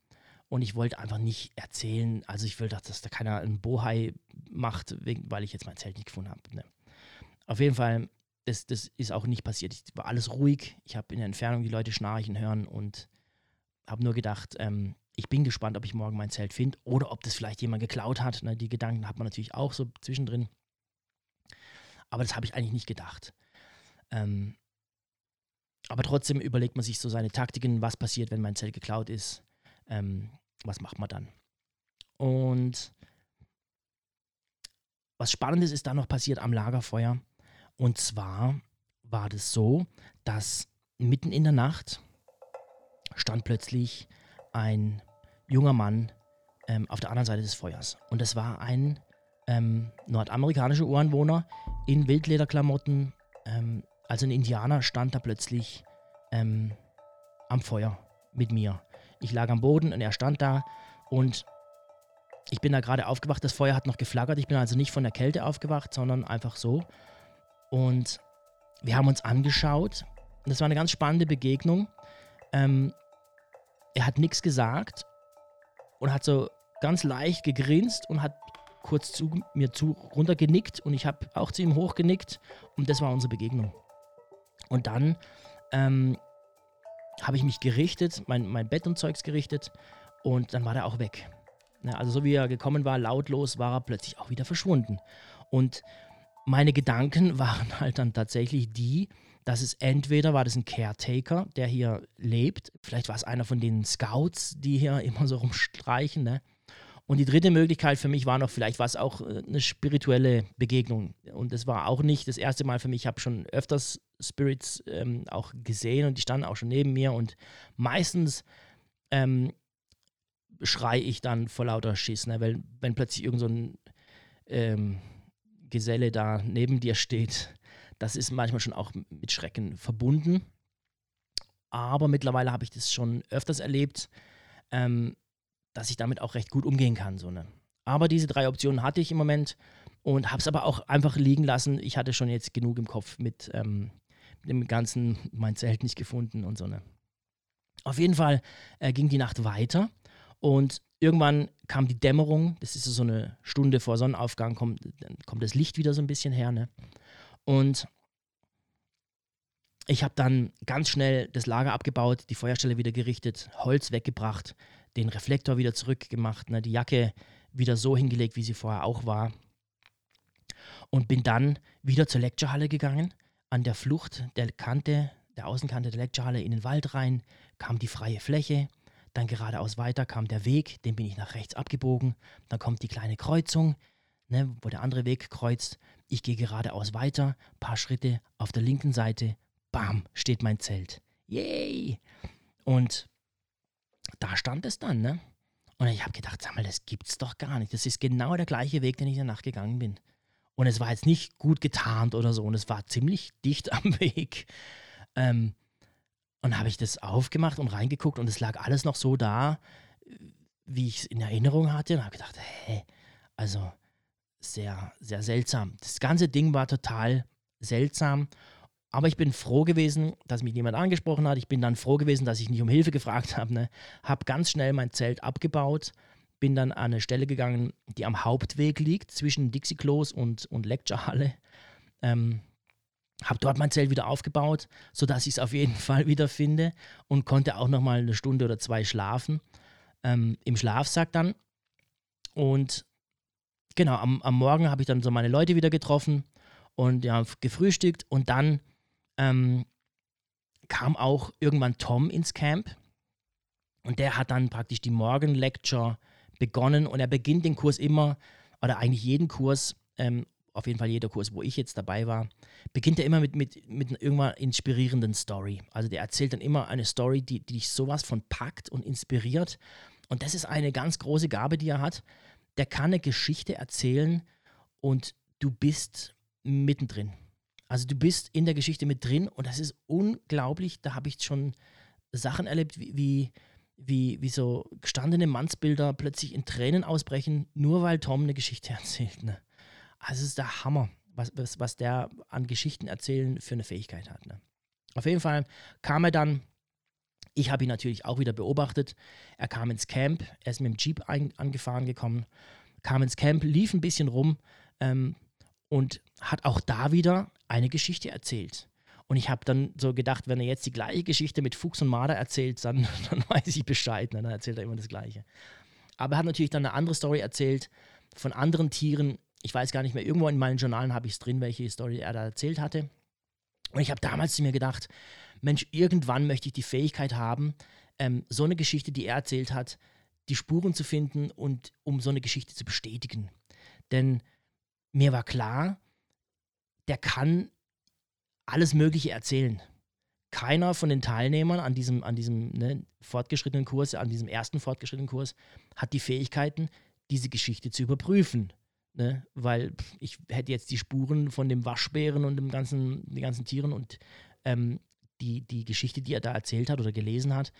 Und ich wollte einfach nicht erzählen, also ich will, dass da keiner einen Bohai macht, weil ich jetzt mein Zelt nicht gefunden habe. Ne? Auf jeden Fall, das, das ist auch nicht passiert. Ich war alles ruhig. Ich habe in der Entfernung die Leute schnarchen hören und habe nur gedacht, ähm, ich bin gespannt, ob ich morgen mein Zelt finde oder ob das vielleicht jemand geklaut hat. Ne? Die Gedanken hat man natürlich auch so zwischendrin. Aber das habe ich eigentlich nicht gedacht. Ähm, aber trotzdem überlegt man sich so seine Taktiken, was passiert, wenn mein Zelt geklaut ist. Ähm, was macht man dann? Und was Spannendes ist dann noch passiert am Lagerfeuer. Und zwar war das so, dass mitten in der Nacht stand plötzlich ein junger Mann ähm, auf der anderen Seite des Feuers. Und das war ein ähm, nordamerikanischer Ureinwohner in Wildlederklamotten. Ähm, also ein Indianer stand da plötzlich ähm, am Feuer mit mir. Ich lag am Boden und er stand da und ich bin da gerade aufgewacht. Das Feuer hat noch geflackert. Ich bin also nicht von der Kälte aufgewacht, sondern einfach so. Und wir haben uns angeschaut. Das war eine ganz spannende Begegnung. Ähm, er hat nichts gesagt und hat so ganz leicht gegrinst und hat kurz zu mir zu runtergenickt und ich habe auch zu ihm hochgenickt und das war unsere Begegnung. Und dann ähm, habe ich mich gerichtet, mein, mein Bett und Zeugs gerichtet und dann war er auch weg. Ja, also so wie er gekommen war, lautlos, war er plötzlich auch wieder verschwunden. Und meine Gedanken waren halt dann tatsächlich die, dass es entweder war das ein Caretaker, der hier lebt, vielleicht war es einer von den Scouts, die hier immer so rumstreichen, ne? Und die dritte Möglichkeit für mich war noch, vielleicht war es auch äh, eine spirituelle Begegnung. Und das war auch nicht das erste Mal für mich. Ich habe schon öfters Spirits ähm, auch gesehen und die standen auch schon neben mir. Und meistens ähm, schreie ich dann vor lauter Schiss, ne? weil wenn plötzlich irgend so ein ähm, Geselle da neben dir steht, das ist manchmal schon auch mit Schrecken verbunden. Aber mittlerweile habe ich das schon öfters erlebt. Ähm, dass ich damit auch recht gut umgehen kann. So ne? Aber diese drei Optionen hatte ich im Moment und habe es aber auch einfach liegen lassen. Ich hatte schon jetzt genug im Kopf mit, ähm, dem ganzen, mein Zelt nicht gefunden und so. Ne? Auf jeden Fall äh, ging die Nacht weiter und irgendwann kam die Dämmerung. Das ist so eine Stunde vor Sonnenaufgang, kommt, kommt das Licht wieder so ein bisschen her. Ne? Und ich habe dann ganz schnell das Lager abgebaut, die Feuerstelle wieder gerichtet, Holz weggebracht, den Reflektor wieder zurückgemacht, ne, die Jacke wieder so hingelegt, wie sie vorher auch war. Und bin dann wieder zur Lecturehalle gegangen. An der Flucht der Kante, der Außenkante der Lecturehalle in den Wald rein, kam die freie Fläche. Dann geradeaus weiter kam der Weg, den bin ich nach rechts abgebogen. Dann kommt die kleine Kreuzung, ne, wo der andere Weg kreuzt. Ich gehe geradeaus weiter, paar Schritte auf der linken Seite, bam, steht mein Zelt. Yay! Und da stand es dann, ne? Und ich habe gedacht, sag mal, das gibt's doch gar nicht. Das ist genau der gleiche Weg, den ich danach gegangen bin. Und es war jetzt nicht gut getarnt oder so, und es war ziemlich dicht am Weg. Ähm, und habe ich das aufgemacht und reingeguckt und es lag alles noch so da, wie ich es in Erinnerung hatte. Und habe gedacht, hä, also sehr, sehr seltsam. Das ganze Ding war total seltsam aber ich bin froh gewesen, dass mich niemand angesprochen hat. Ich bin dann froh gewesen, dass ich nicht um Hilfe gefragt habe. Ne? Habe ganz schnell mein Zelt abgebaut, bin dann an eine Stelle gegangen, die am Hauptweg liegt, zwischen Dixie-Klos und, und Lecture-Halle. Ähm, habe dort mein Zelt wieder aufgebaut, sodass ich es auf jeden Fall wieder finde und konnte auch noch mal eine Stunde oder zwei schlafen. Ähm, Im Schlafsack dann. Und genau, am, am Morgen habe ich dann so meine Leute wieder getroffen und ja, gefrühstückt und dann ähm, kam auch irgendwann Tom ins Camp und der hat dann praktisch die Morgen-Lecture begonnen und er beginnt den Kurs immer oder eigentlich jeden Kurs ähm, auf jeden Fall jeder Kurs, wo ich jetzt dabei war, beginnt er immer mit, mit, mit einer irgendwann inspirierenden Story. Also der erzählt dann immer eine Story, die, die dich sowas von packt und inspiriert. Und das ist eine ganz große Gabe, die er hat. Der kann eine Geschichte erzählen und du bist mittendrin. Also du bist in der Geschichte mit drin und das ist unglaublich. Da habe ich schon Sachen erlebt, wie, wie, wie, so gestandene Mannsbilder plötzlich in Tränen ausbrechen, nur weil Tom eine Geschichte erzählt. Ne? Also es ist der Hammer, was, was, was der an Geschichten erzählen für eine Fähigkeit hat. Ne? Auf jeden Fall kam er dann, ich habe ihn natürlich auch wieder beobachtet, er kam ins Camp, er ist mit dem Jeep ein, angefahren gekommen, kam ins Camp, lief ein bisschen rum ähm, und hat auch da wieder eine Geschichte erzählt. Und ich habe dann so gedacht, wenn er jetzt die gleiche Geschichte mit Fuchs und Marder erzählt, dann, dann weiß ich Bescheid. Ne? Dann erzählt er immer das Gleiche. Aber er hat natürlich dann eine andere Story erzählt von anderen Tieren. Ich weiß gar nicht mehr, irgendwo in meinen Journalen habe ich es drin, welche Story er da erzählt hatte. Und ich habe damals zu mir gedacht, Mensch, irgendwann möchte ich die Fähigkeit haben, ähm, so eine Geschichte, die er erzählt hat, die Spuren zu finden und um so eine Geschichte zu bestätigen. Denn mir war klar, der kann alles Mögliche erzählen. Keiner von den Teilnehmern an diesem, an diesem ne, fortgeschrittenen Kurs, an diesem ersten fortgeschrittenen Kurs, hat die Fähigkeiten, diese Geschichte zu überprüfen. Ne? Weil ich hätte jetzt die Spuren von dem Waschbären und dem ganzen, den ganzen Tieren und ähm, die, die Geschichte, die er da erzählt hat oder gelesen hat,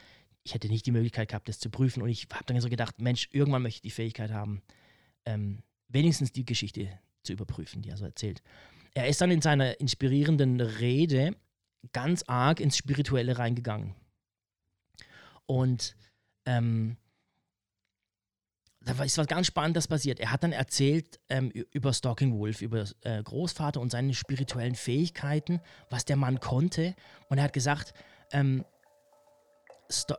ich hätte nicht die Möglichkeit gehabt, das zu prüfen. Und ich habe dann so gedacht, Mensch, irgendwann möchte ich die Fähigkeit haben, ähm, wenigstens die Geschichte zu überprüfen, die er so erzählt. Er ist dann in seiner inspirierenden Rede ganz arg ins Spirituelle reingegangen. Und ähm, da ist was ganz Spannendes passiert. Er hat dann erzählt ähm, über Stalking Wolf, über äh, Großvater und seine spirituellen Fähigkeiten, was der Mann konnte. Und er hat gesagt, ähm,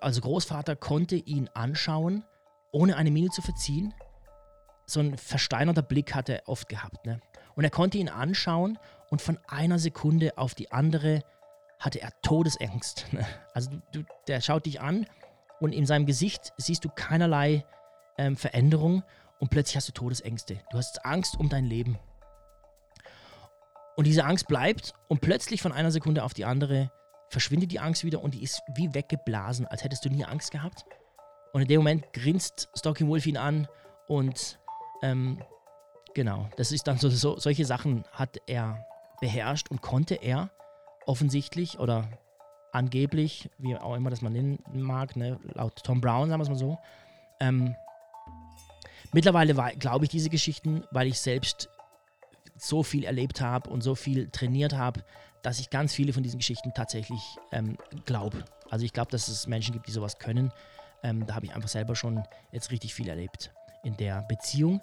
also Großvater konnte ihn anschauen, ohne eine Miene zu verziehen. So ein versteinerter Blick hat er oft gehabt. Ne? Und er konnte ihn anschauen und von einer Sekunde auf die andere hatte er Todesangst. Also du, der schaut dich an und in seinem Gesicht siehst du keinerlei ähm, Veränderung und plötzlich hast du Todesängste. Du hast Angst um dein Leben. Und diese Angst bleibt und plötzlich von einer Sekunde auf die andere verschwindet die Angst wieder und die ist wie weggeblasen, als hättest du nie Angst gehabt. Und in dem Moment grinst Stalking Wolf ihn an und ähm, Genau, das ist dann so, so, solche Sachen hat er beherrscht und konnte er offensichtlich oder angeblich, wie auch immer das man nennen mag, ne, laut Tom Brown, sagen wir es mal so. Ähm, mittlerweile glaube ich diese Geschichten, weil ich selbst so viel erlebt habe und so viel trainiert habe, dass ich ganz viele von diesen Geschichten tatsächlich ähm, glaube. Also ich glaube, dass es Menschen gibt, die sowas können. Ähm, da habe ich einfach selber schon jetzt richtig viel erlebt in der Beziehung.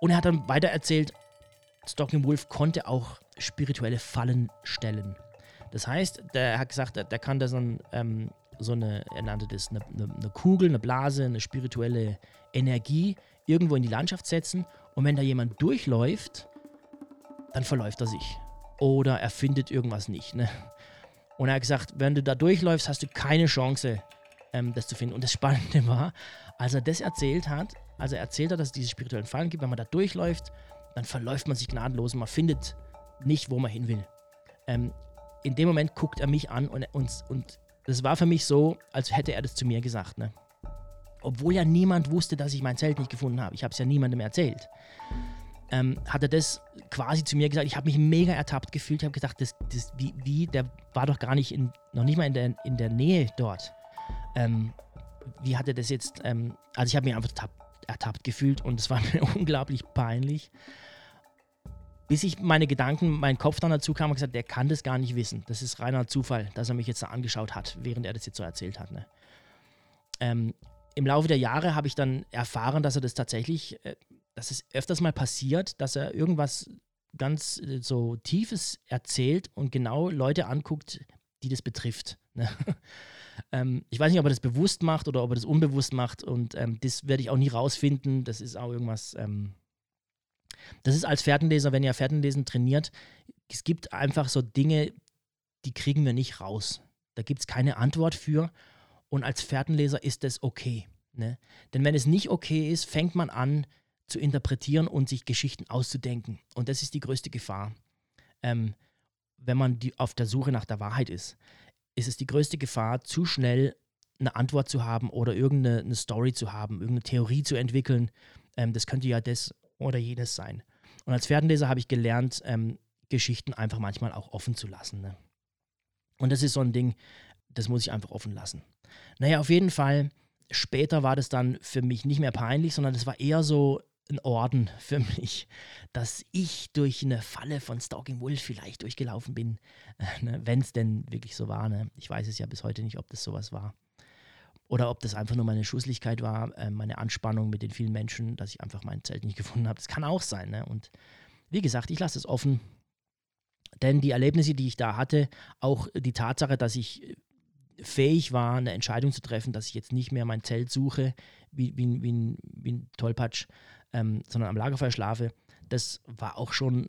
Und er hat dann weiter erzählt, Stalking Wolf konnte auch spirituelle Fallen stellen. Das heißt, der hat gesagt, der, kann da so, ein, ähm, so eine, er nannte das eine, eine, eine, Kugel, eine Blase, eine spirituelle Energie irgendwo in die Landschaft setzen. Und wenn da jemand durchläuft, dann verläuft er sich. Oder er findet irgendwas nicht. Ne? Und er hat gesagt, wenn du da durchläufst, hast du keine Chance, ähm, das zu finden. Und das Spannende war, als er das erzählt hat, also er erzählt hat, dass es diese spirituellen Fallen gibt, wenn man da durchläuft, dann verläuft man sich gnadenlos und man findet nicht, wo man hin will. Ähm, in dem Moment guckt er mich an und, und, und das war für mich so, als hätte er das zu mir gesagt. Ne? Obwohl ja niemand wusste, dass ich mein Zelt nicht gefunden habe. Ich habe es ja niemandem erzählt. Ähm, hat er das quasi zu mir gesagt. Ich habe mich mega ertappt gefühlt. Ich habe gedacht, das, das, wie, wie, der war doch gar nicht in, noch nicht mal in der, in der Nähe dort. Ähm, wie hat er das jetzt? Ähm, also ich habe mich einfach ertappt, ertappt gefühlt und es war mir unglaublich peinlich. Bis ich meine Gedanken, mein Kopf dann dazu kam und gesagt, der kann das gar nicht wissen. Das ist reiner Zufall, dass er mich jetzt da angeschaut hat, während er das jetzt so erzählt hat. Ne? Ähm, Im Laufe der Jahre habe ich dann erfahren, dass er das tatsächlich, äh, dass es öfters mal passiert, dass er irgendwas ganz äh, so Tiefes erzählt und genau Leute anguckt, die das betrifft. Ne? Ähm, ich weiß nicht, ob er das bewusst macht oder ob er das unbewusst macht und ähm, das werde ich auch nie rausfinden. Das ist auch irgendwas. Ähm, das ist als Pferdenleser, wenn ihr Pferdenlesen trainiert, es gibt einfach so Dinge, die kriegen wir nicht raus. Da gibt es keine Antwort für und als Pferdenleser ist das okay. Ne? Denn wenn es nicht okay ist, fängt man an, zu interpretieren und sich Geschichten auszudenken. Und das ist die größte Gefahr. Ähm, wenn man die, auf der Suche nach der Wahrheit ist, ist es die größte Gefahr, zu schnell eine Antwort zu haben oder irgendeine Story zu haben, irgendeine Theorie zu entwickeln. Ähm, das könnte ja das oder jenes sein. Und als Pferdenleser habe ich gelernt, ähm, Geschichten einfach manchmal auch offen zu lassen. Ne? Und das ist so ein Ding, das muss ich einfach offen lassen. Naja, auf jeden Fall, später war das dann für mich nicht mehr peinlich, sondern das war eher so ein Orden für mich, dass ich durch eine Falle von Stalking Wolf vielleicht durchgelaufen bin, äh, ne, wenn es denn wirklich so war. Ne? Ich weiß es ja bis heute nicht, ob das sowas war. Oder ob das einfach nur meine Schusslichkeit war, äh, meine Anspannung mit den vielen Menschen, dass ich einfach mein Zelt nicht gefunden habe. Das kann auch sein. Ne? Und wie gesagt, ich lasse es offen. Denn die Erlebnisse, die ich da hatte, auch die Tatsache, dass ich fähig war, eine Entscheidung zu treffen, dass ich jetzt nicht mehr mein Zelt suche, wie, wie, wie, ein, wie ein Tollpatsch, ähm, sondern am Lagerfeuer schlafe, das war auch schon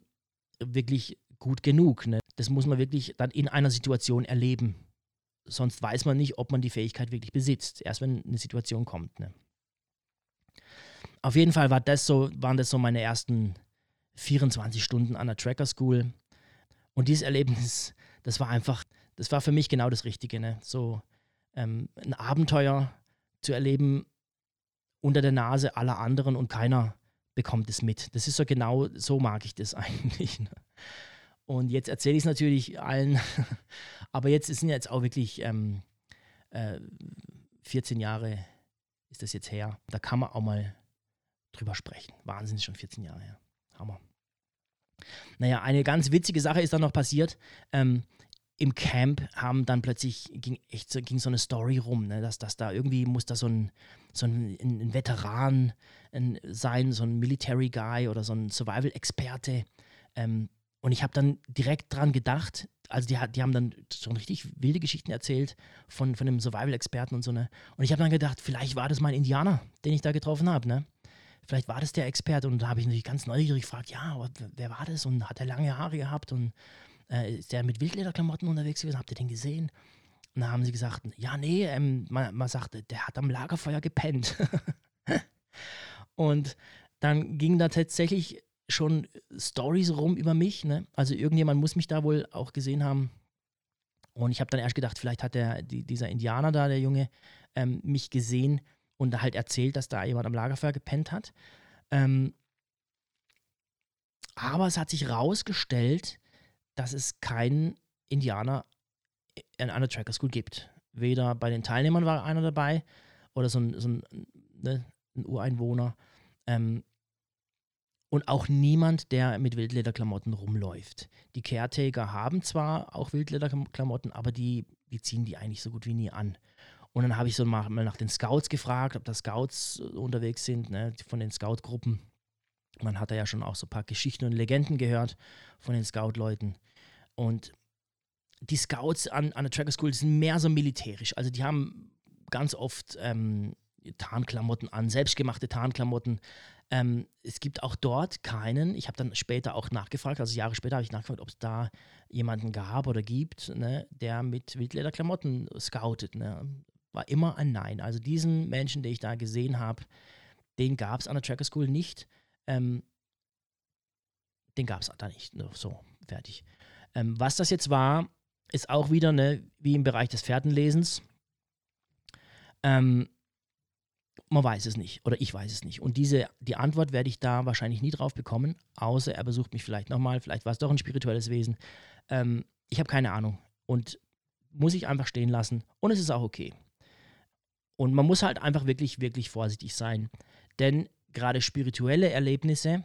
wirklich gut genug. Ne? Das muss man wirklich dann in einer Situation erleben. Sonst weiß man nicht, ob man die Fähigkeit wirklich besitzt. Erst wenn eine Situation kommt. Ne? Auf jeden Fall war das so, waren das so meine ersten 24 Stunden an der Tracker School. Und dieses Erlebnis, das war einfach, das war für mich genau das Richtige. Ne? So ähm, ein Abenteuer zu erleben unter der Nase aller anderen und keiner bekommt es mit. Das ist so genau, so mag ich das eigentlich. Ne? Und jetzt erzähle ich es natürlich allen, aber jetzt sind jetzt auch wirklich ähm, äh, 14 Jahre ist das jetzt her. Da kann man auch mal drüber sprechen. Wahnsinn, schon 14 Jahre her. Hammer. Naja, eine ganz witzige Sache ist dann noch passiert. Ähm, Im Camp haben dann plötzlich, ging echt so, ging so eine Story rum, ne, dass, dass da irgendwie muss da so ein, so ein, ein Veteran ein, sein, so ein Military Guy oder so ein Survival-Experte. Ähm, und ich habe dann direkt dran gedacht, also die, die haben dann schon richtig wilde Geschichten erzählt von, von einem Survival-Experten und so, ne? Und ich habe dann gedacht, vielleicht war das mein Indianer, den ich da getroffen habe, ne? vielleicht war das der Experte. Und da habe ich natürlich ganz neugierig gefragt, ja, wer war das? Und hat er lange Haare gehabt? Und äh, ist der mit Wildlederklamotten unterwegs gewesen? Habt ihr den gesehen? Und da haben sie gesagt, ja, nee, ähm, man, man sagte, der hat am Lagerfeuer gepennt. und dann ging da tatsächlich schon Stories rum über mich. Ne? Also irgendjemand muss mich da wohl auch gesehen haben. Und ich habe dann erst gedacht, vielleicht hat der, die, dieser Indianer da, der Junge, ähm, mich gesehen und halt erzählt, dass da jemand am Lagerfeuer gepennt hat. Ähm, aber es hat sich herausgestellt, dass es keinen Indianer in einer Tracker School gibt. Weder bei den Teilnehmern war einer dabei oder so ein, so ein, ne, ein Ureinwohner. Ähm, und auch niemand, der mit Wildlederklamotten rumläuft. Die Caretaker haben zwar auch Wildlederklamotten, aber die, die ziehen die eigentlich so gut wie nie an. Und dann habe ich so mal, nach den Scouts gefragt, ob da Scouts äh, unterwegs sind, ne, von den Scout-Gruppen. Man hat da ja schon auch so ein paar Geschichten und Legenden gehört von den Scout-Leuten. Und die Scouts an, an der Tracker School sind mehr so militärisch. Also die haben ganz oft ähm, Tarnklamotten an, selbstgemachte Tarnklamotten. Ähm, es gibt auch dort keinen, ich habe dann später auch nachgefragt, also Jahre später habe ich nachgefragt, ob es da jemanden gab oder gibt, ne, der mit Wildlederklamotten scoutet. Ne war immer ein Nein. Also diesen Menschen, den ich da gesehen habe, den gab es an der Tracker School nicht. Ähm, den gab es da nicht. So, fertig. Ähm, was das jetzt war, ist auch wieder ne, wie im Bereich des Pferdenlesens. Ähm, man weiß es nicht oder ich weiß es nicht. Und diese, die Antwort werde ich da wahrscheinlich nie drauf bekommen, außer er besucht mich vielleicht nochmal, vielleicht war es doch ein spirituelles Wesen. Ähm, ich habe keine Ahnung und muss ich einfach stehen lassen und es ist auch okay. Und man muss halt einfach wirklich, wirklich vorsichtig sein. Denn gerade spirituelle Erlebnisse,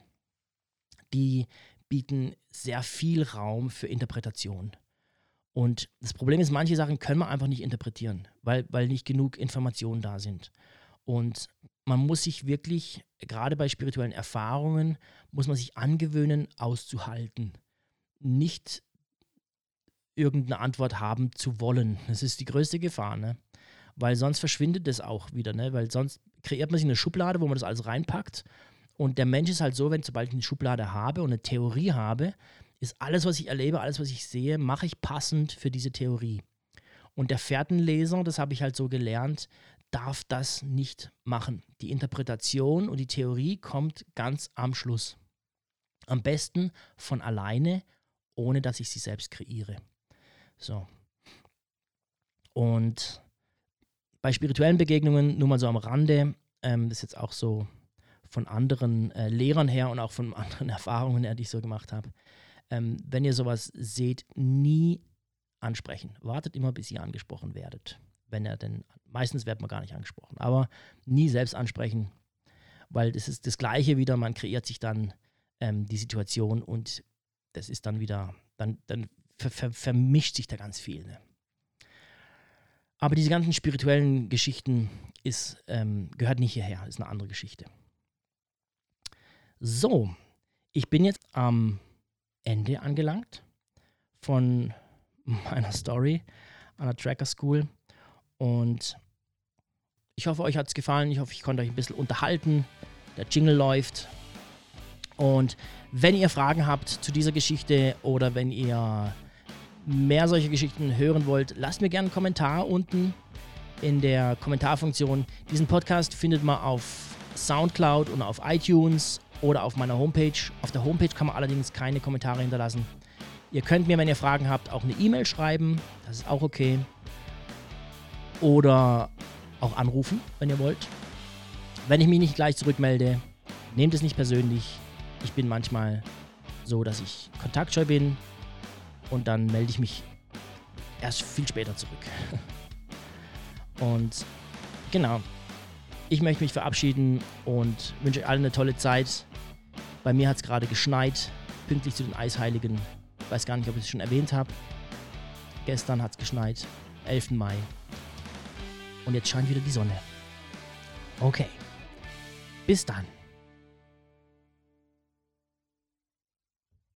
die bieten sehr viel Raum für Interpretation. Und das Problem ist, manche Sachen können wir einfach nicht interpretieren, weil, weil nicht genug Informationen da sind. Und man muss sich wirklich, gerade bei spirituellen Erfahrungen, muss man sich angewöhnen, auszuhalten. Nicht irgendeine Antwort haben zu wollen. Das ist die größte Gefahr. Ne? weil sonst verschwindet das auch wieder, ne? weil sonst kreiert man sich eine Schublade, wo man das alles reinpackt. Und der Mensch ist halt so, wenn sobald ich eine Schublade habe und eine Theorie habe, ist alles, was ich erlebe, alles, was ich sehe, mache ich passend für diese Theorie. Und der Fährtenleser, das habe ich halt so gelernt, darf das nicht machen. Die Interpretation und die Theorie kommt ganz am Schluss. Am besten von alleine, ohne dass ich sie selbst kreiere. So. Und bei spirituellen Begegnungen, nur mal so am Rande, ähm, das ist jetzt auch so von anderen äh, Lehrern her und auch von anderen Erfahrungen her, die ich so gemacht habe. Ähm, wenn ihr sowas seht, nie ansprechen. Wartet immer, bis ihr angesprochen werdet. Wenn er denn, meistens wird man gar nicht angesprochen, aber nie selbst ansprechen, weil das ist das Gleiche wieder, man kreiert sich dann ähm, die Situation und das ist dann wieder, dann, dann ver ver vermischt sich da ganz viel. Ne? Aber diese ganzen spirituellen Geschichten ist, ähm, gehört nicht hierher, ist eine andere Geschichte. So, ich bin jetzt am Ende angelangt von meiner Story an der Tracker School und ich hoffe, euch hat es gefallen. Ich hoffe, ich konnte euch ein bisschen unterhalten. Der Jingle läuft. Und wenn ihr Fragen habt zu dieser Geschichte oder wenn ihr mehr solche Geschichten hören wollt, lasst mir gerne einen Kommentar unten in der Kommentarfunktion. Diesen Podcast findet man auf Soundcloud und auf iTunes oder auf meiner Homepage. Auf der Homepage kann man allerdings keine Kommentare hinterlassen. Ihr könnt mir, wenn ihr Fragen habt, auch eine E-Mail schreiben. Das ist auch okay. Oder auch anrufen, wenn ihr wollt. Wenn ich mich nicht gleich zurückmelde, nehmt es nicht persönlich. Ich bin manchmal so, dass ich kontaktscheu bin und dann melde ich mich erst viel später zurück. Und genau, ich möchte mich verabschieden und wünsche euch allen eine tolle Zeit. Bei mir hat es gerade geschneit, pünktlich zu den Eisheiligen. Ich weiß gar nicht, ob ich es schon erwähnt habe. Gestern hat es geschneit, 11. Mai. Und jetzt scheint wieder die Sonne. Okay. Bis dann.